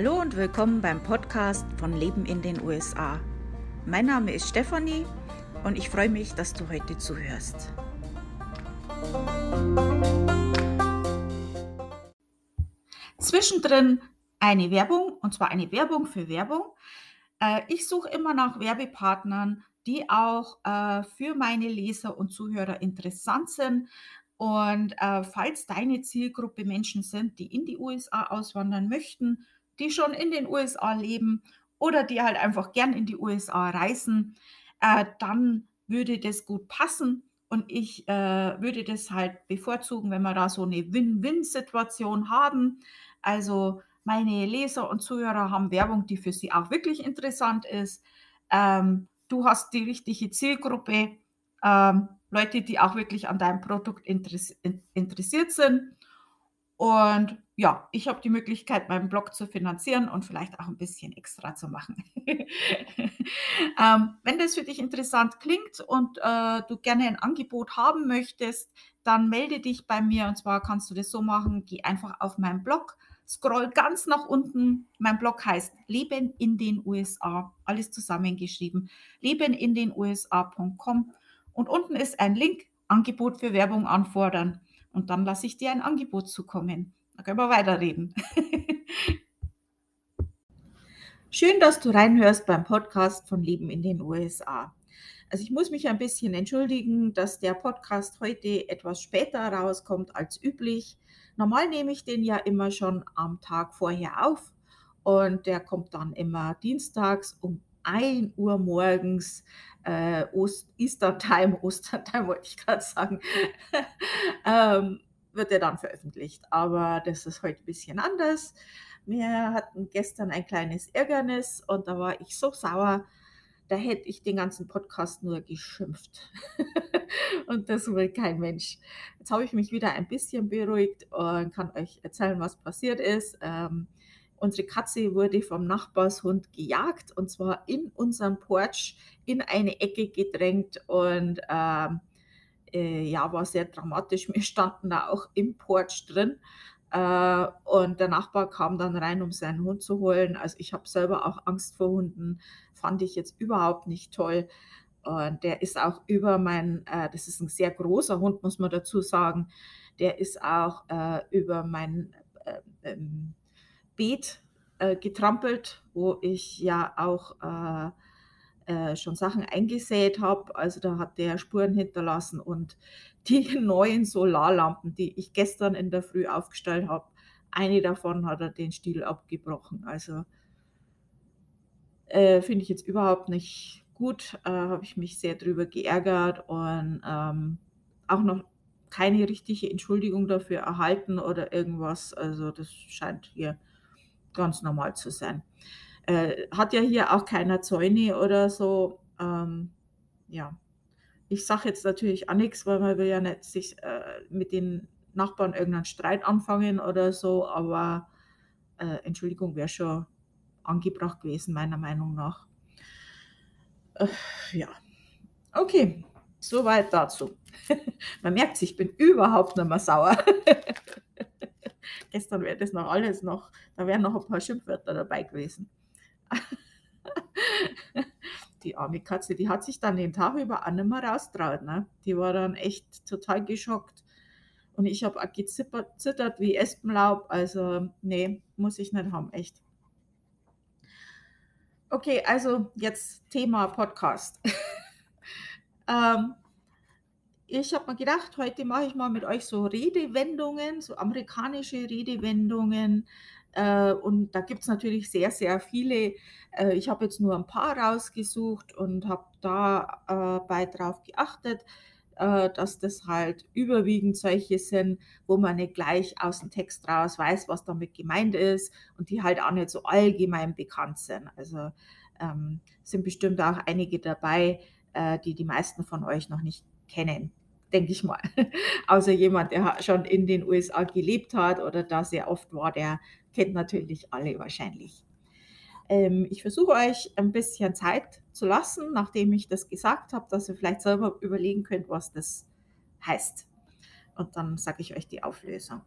Hallo und willkommen beim Podcast von Leben in den USA. Mein Name ist Stefanie und ich freue mich, dass du heute zuhörst. Zwischendrin eine Werbung, und zwar eine Werbung für Werbung. Äh, ich suche immer nach Werbepartnern, die auch äh, für meine Leser und Zuhörer interessant sind. Und äh, falls deine Zielgruppe Menschen sind, die in die USA auswandern möchten, die schon in den USA leben oder die halt einfach gern in die USA reisen, äh, dann würde das gut passen. Und ich äh, würde das halt bevorzugen, wenn wir da so eine Win-Win-Situation haben. Also meine Leser und Zuhörer haben Werbung, die für sie auch wirklich interessant ist. Ähm, du hast die richtige Zielgruppe, ähm, Leute, die auch wirklich an deinem Produkt interessiert sind. Und ja, ich habe die Möglichkeit, meinen Blog zu finanzieren und vielleicht auch ein bisschen extra zu machen. ähm, wenn das für dich interessant klingt und äh, du gerne ein Angebot haben möchtest, dann melde dich bei mir. Und zwar kannst du das so machen, geh einfach auf meinen Blog, scroll ganz nach unten. Mein Blog heißt Leben in den USA, alles zusammengeschrieben, lebenindenusa.com. Und unten ist ein Link, Angebot für Werbung anfordern. Und dann lasse ich dir ein Angebot zukommen. Da können wir weiterreden. Schön, dass du reinhörst beim Podcast von Leben in den USA. Also ich muss mich ein bisschen entschuldigen, dass der Podcast heute etwas später rauskommt als üblich. Normal nehme ich den ja immer schon am Tag vorher auf und der kommt dann immer dienstags um 1 Uhr morgens, äh, Ost Easter Time, Ostertime wollte ich gerade sagen, ähm, wird er dann veröffentlicht. Aber das ist heute ein bisschen anders. Wir hatten gestern ein kleines Ärgernis und da war ich so sauer, da hätte ich den ganzen Podcast nur geschimpft. und das will kein Mensch. Jetzt habe ich mich wieder ein bisschen beruhigt und kann euch erzählen, was passiert ist. Ähm, unsere Katze wurde vom Nachbarshund gejagt und zwar in unserem Porch in eine Ecke gedrängt und ähm, äh, ja, war sehr dramatisch. Wir standen da auch im Porch drin. Äh, und der Nachbar kam dann rein, um seinen Hund zu holen. Also ich habe selber auch Angst vor Hunden, fand ich jetzt überhaupt nicht toll. Und der ist auch über mein, äh, das ist ein sehr großer Hund, muss man dazu sagen, der ist auch äh, über mein äh, ähm, Beet äh, getrampelt, wo ich ja auch äh, äh, schon Sachen eingesät habe. Also da hat der Spuren hinterlassen und die neuen Solarlampen, die ich gestern in der Früh aufgestellt habe, eine davon hat er den Stiel abgebrochen. Also äh, finde ich jetzt überhaupt nicht gut. Äh, habe ich mich sehr drüber geärgert und ähm, auch noch keine richtige Entschuldigung dafür erhalten oder irgendwas. Also das scheint hier ganz normal zu sein. Äh, hat ja hier auch keiner Zäune oder so. Ähm, ja, ich sage jetzt natürlich auch nichts, weil man will ja nicht sich äh, mit den Nachbarn irgendeinen Streit anfangen oder so, aber äh, Entschuldigung wäre schon angebracht gewesen, meiner Meinung nach. Äh, ja, okay, soweit dazu. man merkt ich bin überhaupt nicht mehr sauer. Gestern wäre das noch alles noch, da wären noch ein paar Schimpfwörter dabei gewesen. die arme Katze, die hat sich dann den Tag über auch nicht mehr raustraut. Ne? Die war dann echt total geschockt. Und ich habe auch gezittert wie Espenlaub. Also, nee, muss ich nicht haben, echt. Okay, also jetzt Thema Podcast. ähm, ich habe mir gedacht, heute mache ich mal mit euch so Redewendungen, so amerikanische Redewendungen, äh, und da gibt es natürlich sehr, sehr viele. Äh, ich habe jetzt nur ein paar rausgesucht und habe dabei äh, drauf geachtet, äh, dass das halt überwiegend solche sind, wo man nicht gleich aus dem Text raus weiß, was damit gemeint ist und die halt auch nicht so allgemein bekannt sind. Also ähm, sind bestimmt auch einige dabei, äh, die die meisten von euch noch nicht kennen denke ich mal. Außer jemand, der schon in den USA gelebt hat oder da sehr oft war, der kennt natürlich alle wahrscheinlich. Ähm, ich versuche euch ein bisschen Zeit zu lassen, nachdem ich das gesagt habe, dass ihr vielleicht selber überlegen könnt, was das heißt. Und dann sage ich euch die Auflösung.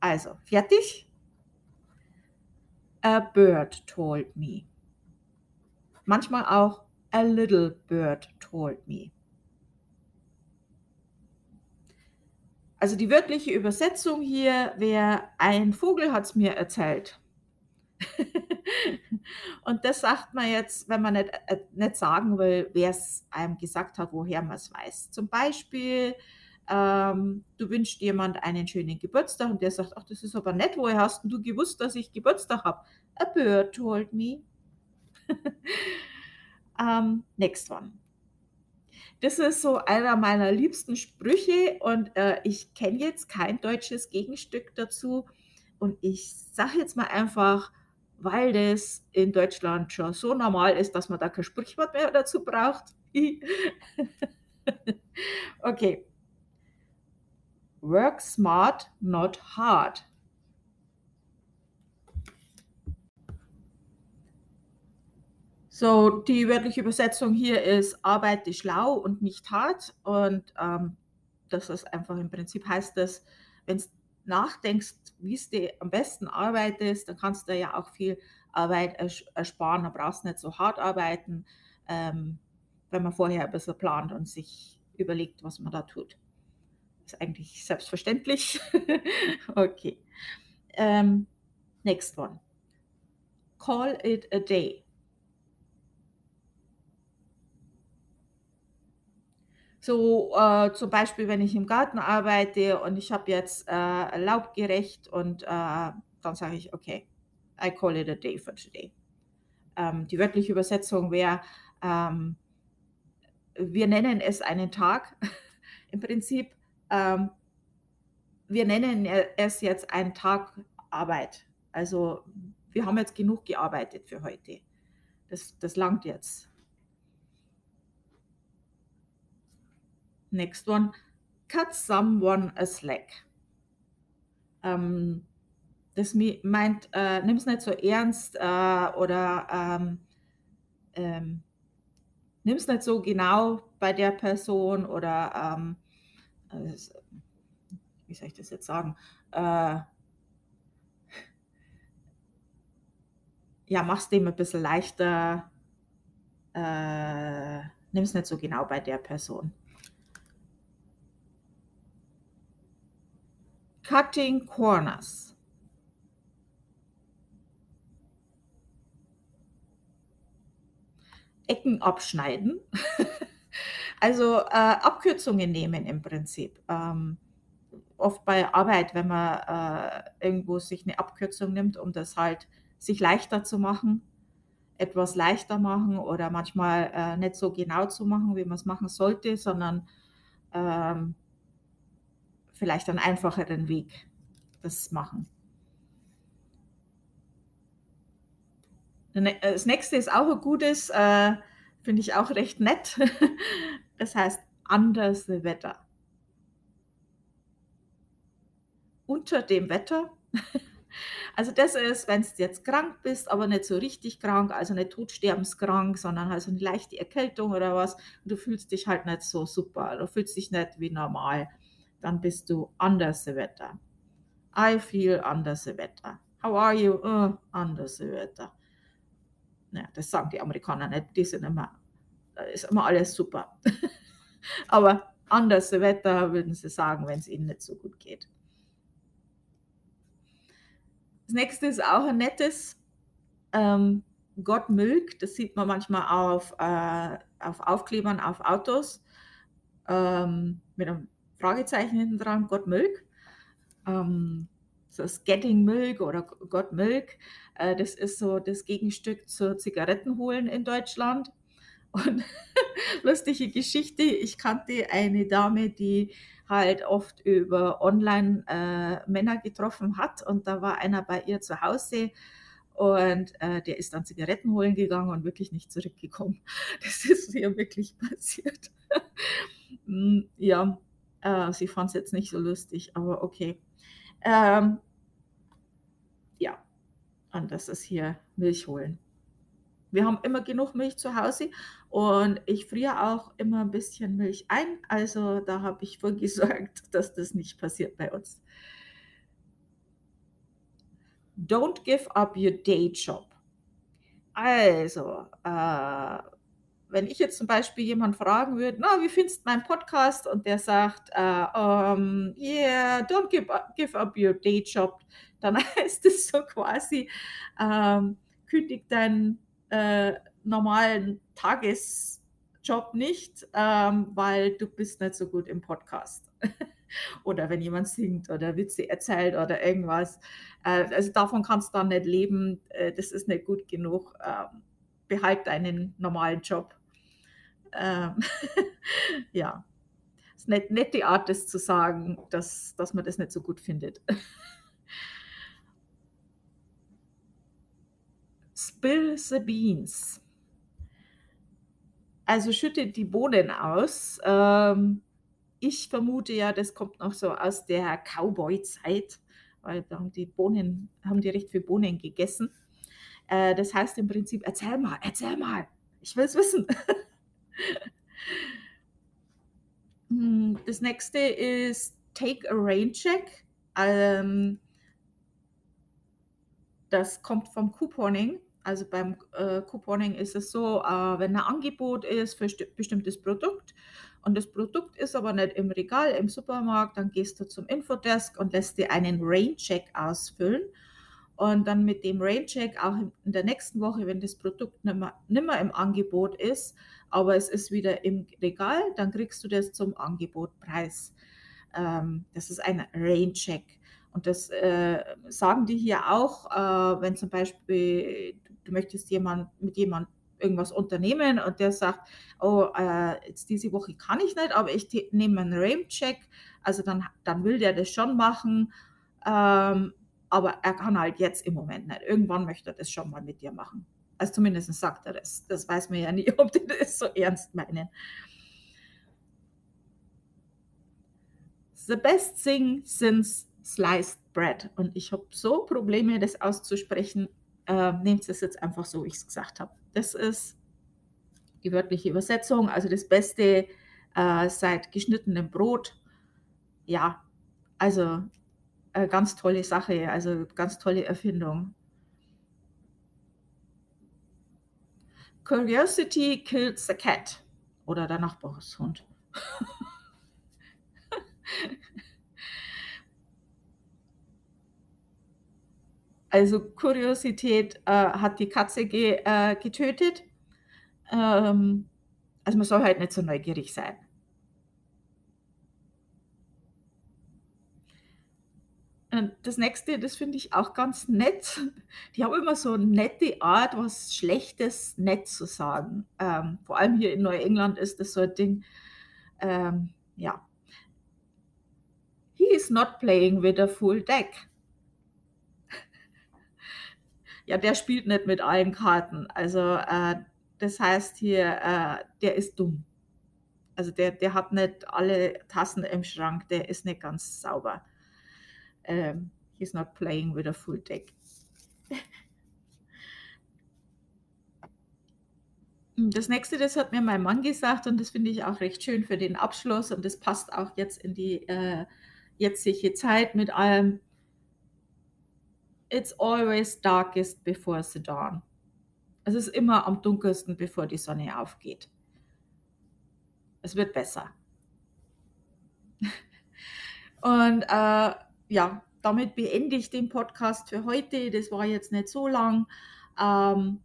Also, fertig? A bird told me. Manchmal auch A little bird told me. Also die wörtliche Übersetzung hier wäre, ein Vogel hat es mir erzählt. Und das sagt man jetzt, wenn man nicht, äh, nicht sagen will, wer es einem gesagt hat, woher man es weiß. Zum Beispiel, ähm, du wünschst jemand einen schönen Geburtstag und der sagt, ach, das ist aber nett, woher hast du gewusst, dass ich Geburtstag habe? A bird told me. um, next one. Das ist so einer meiner liebsten Sprüche und äh, ich kenne jetzt kein deutsches Gegenstück dazu. Und ich sage jetzt mal einfach, weil das in Deutschland schon so normal ist, dass man da kein Sprichwort mehr dazu braucht. okay. Work smart, not hard. So, die wörtliche Übersetzung hier ist arbeite schlau und nicht hart. Und ähm, das ist einfach im Prinzip heißt das, wenn du nachdenkst, wie es dir am besten arbeitest, dann kannst du ja auch viel Arbeit ersparen. Da brauchst du nicht so hart arbeiten, ähm, wenn man vorher ein bisschen plant und sich überlegt, was man da tut. Ist eigentlich selbstverständlich. okay. Ähm, next one. Call it a day. So äh, zum Beispiel, wenn ich im Garten arbeite und ich habe jetzt äh, laubgerecht und äh, dann sage ich, okay, I call it a day for today. Ähm, die wörtliche Übersetzung wäre, ähm, wir nennen es einen Tag. Im Prinzip, ähm, wir nennen es jetzt einen Tag Arbeit. Also wir haben jetzt genug gearbeitet für heute. Das, das langt jetzt. Next one, cut someone a slack. Ähm, das meint, äh, nimm es nicht so ernst äh, oder ähm, ähm, nimm es nicht so genau bei der Person oder ähm, äh, wie soll ich das jetzt sagen? Äh, ja, mach's dem ein bisschen leichter. Äh, nimm es nicht so genau bei der Person. Cutting Corners. Ecken abschneiden. also äh, Abkürzungen nehmen im Prinzip. Ähm, oft bei Arbeit, wenn man äh, irgendwo sich eine Abkürzung nimmt, um das halt sich leichter zu machen, etwas leichter machen oder manchmal äh, nicht so genau zu machen, wie man es machen sollte, sondern ähm, vielleicht einen einfacheren Weg das machen. Äh, das nächste ist auch ein gutes, äh, finde ich auch recht nett. Das heißt under the weather. Unter dem Wetter. Also das ist, wenn du jetzt krank bist, aber nicht so richtig krank, also nicht totsterbenskrank, sondern also eine leichte Erkältung oder was, und du fühlst dich halt nicht so super, du fühlst dich nicht wie normal dann bist du under the weather. I feel under the weather. How are you? Uh, under the weather. Ja, das sagen die Amerikaner nicht. Die sind immer, da ist immer alles super. Aber under the weather würden sie sagen, wenn es ihnen nicht so gut geht. Das nächste ist auch ein nettes. Ähm, Got Milk, das sieht man manchmal auf, äh, auf Aufklebern auf Autos ähm, mit einem Fragezeichen hinten dran, Got Milk. Ähm, das Getting Milk oder Got Milk, äh, das ist so das Gegenstück zur Zigarettenholen in Deutschland. Und lustige Geschichte, ich kannte eine Dame, die halt oft über Online äh, Männer getroffen hat und da war einer bei ihr zu Hause und äh, der ist dann Zigaretten holen gegangen und wirklich nicht zurückgekommen. Das ist ihr wirklich passiert. Mm, ja, äh, sie fand es jetzt nicht so lustig, aber okay. Ähm, ja, und das ist hier Milch holen. Wir haben immer genug Milch zu Hause und ich friere auch immer ein bisschen Milch ein. Also da habe ich vorgesorgt, dass das nicht passiert bei uns. Don't give up your day job. Also, äh, wenn ich jetzt zum Beispiel jemand fragen würde, na, wie findest du meinen Podcast? Und der sagt, äh, um, yeah, don't give up, give up your day job, dann heißt es so quasi, ähm, kündig deinen äh, normalen Tagesjob nicht, ähm, weil du bist nicht so gut im Podcast. oder wenn jemand singt oder Witze erzählt oder irgendwas. Äh, also davon kannst du dann nicht leben, äh, das ist nicht gut genug. Ähm, behalt deinen normalen Job. Ähm, ja, es ist nicht die Art, das zu sagen, dass, dass man das nicht so gut findet. Spill the beans. Also schüttet die Bohnen aus. Ähm, ich vermute ja, das kommt noch so aus der Cowboy-Zeit, weil da haben die Bohnen, haben die recht viel Bohnen gegessen. Äh, das heißt im Prinzip, erzähl mal, erzähl mal, ich will es wissen. Hm, das nächste ist Take a Rain Check. Ähm, das kommt vom Couponing. Also beim äh, Couponing ist es so, äh, wenn ein Angebot ist für ein bestimmtes Produkt und das Produkt ist aber nicht im Regal im Supermarkt, dann gehst du zum Infodesk und lässt dir einen Rain-Check ausfüllen. Und dann mit dem Rain-Check auch in der nächsten Woche, wenn das Produkt nicht mehr im Angebot ist, aber es ist wieder im Regal, dann kriegst du das zum Angebotpreis. Ähm, das ist ein Rain-Check. Und das äh, sagen die hier auch, äh, wenn zum Beispiel du möchtest jemand, mit jemandem irgendwas unternehmen und der sagt, oh, äh, jetzt diese Woche kann ich nicht, aber ich nehme einen Rain-Check, also dann, dann will der das schon machen, ähm, aber er kann halt jetzt im Moment nicht. Irgendwann möchte er das schon mal mit dir machen. Also zumindest sagt er das. Das weiß man ja nie, ob die das so ernst meinen. The best thing since sliced bread. Und ich habe so Probleme, das auszusprechen. Äh, nehmt es jetzt einfach so, wie ich es gesagt habe. Das ist die wörtliche Übersetzung. Also das Beste äh, seit geschnittenem Brot. Ja, also äh, ganz tolle Sache, also ganz tolle Erfindung. Curiosity kills the cat oder der Nachbarshund. also Kuriosität äh, hat die Katze ge, äh, getötet. Ähm, also man soll halt nicht so neugierig sein. Das nächste, das finde ich auch ganz nett. Die haben immer so eine nette Art, was Schlechtes nett zu sagen. Ähm, vor allem hier in Neuengland ist das so ein Ding. Ähm, ja. He is not playing with a full deck. Ja, der spielt nicht mit allen Karten. Also äh, das heißt hier, äh, der ist dumm. Also der, der hat nicht alle Tassen im Schrank, der ist nicht ganz sauber um, he's not playing with a full deck. Das nächste, das hat mir mein Mann gesagt und das finde ich auch recht schön für den Abschluss und das passt auch jetzt in die äh, jetzige Zeit mit allem. It's always darkest before the dawn. Es ist immer am dunkelsten, bevor die Sonne aufgeht. Es wird besser. Und äh, ja, damit beende ich den Podcast für heute. Das war jetzt nicht so lang. Ähm,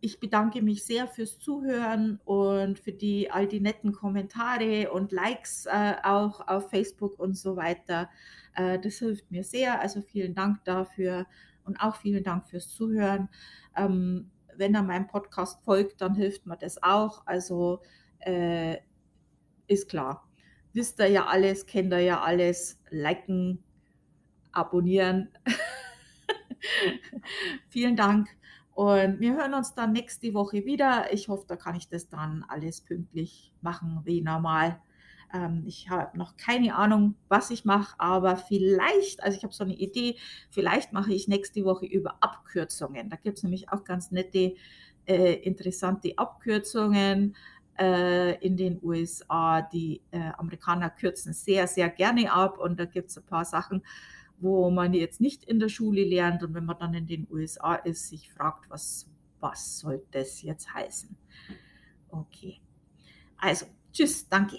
ich bedanke mich sehr fürs Zuhören und für die all die netten Kommentare und Likes äh, auch auf Facebook und so weiter. Äh, das hilft mir sehr. Also vielen Dank dafür und auch vielen Dank fürs Zuhören. Ähm, wenn er meinem Podcast folgt, dann hilft mir das auch. Also äh, ist klar wisst ihr ja alles, kennt ihr ja alles, liken, abonnieren. Vielen Dank und wir hören uns dann nächste Woche wieder. Ich hoffe, da kann ich das dann alles pünktlich machen wie normal. Ähm, ich habe noch keine Ahnung, was ich mache, aber vielleicht, also ich habe so eine Idee, vielleicht mache ich nächste Woche über Abkürzungen. Da gibt es nämlich auch ganz nette, äh, interessante Abkürzungen in den USA. Die äh, Amerikaner kürzen sehr, sehr gerne ab und da gibt es ein paar Sachen, wo man jetzt nicht in der Schule lernt und wenn man dann in den USA ist, sich fragt, was, was soll das jetzt heißen? Okay. Also, tschüss, danke.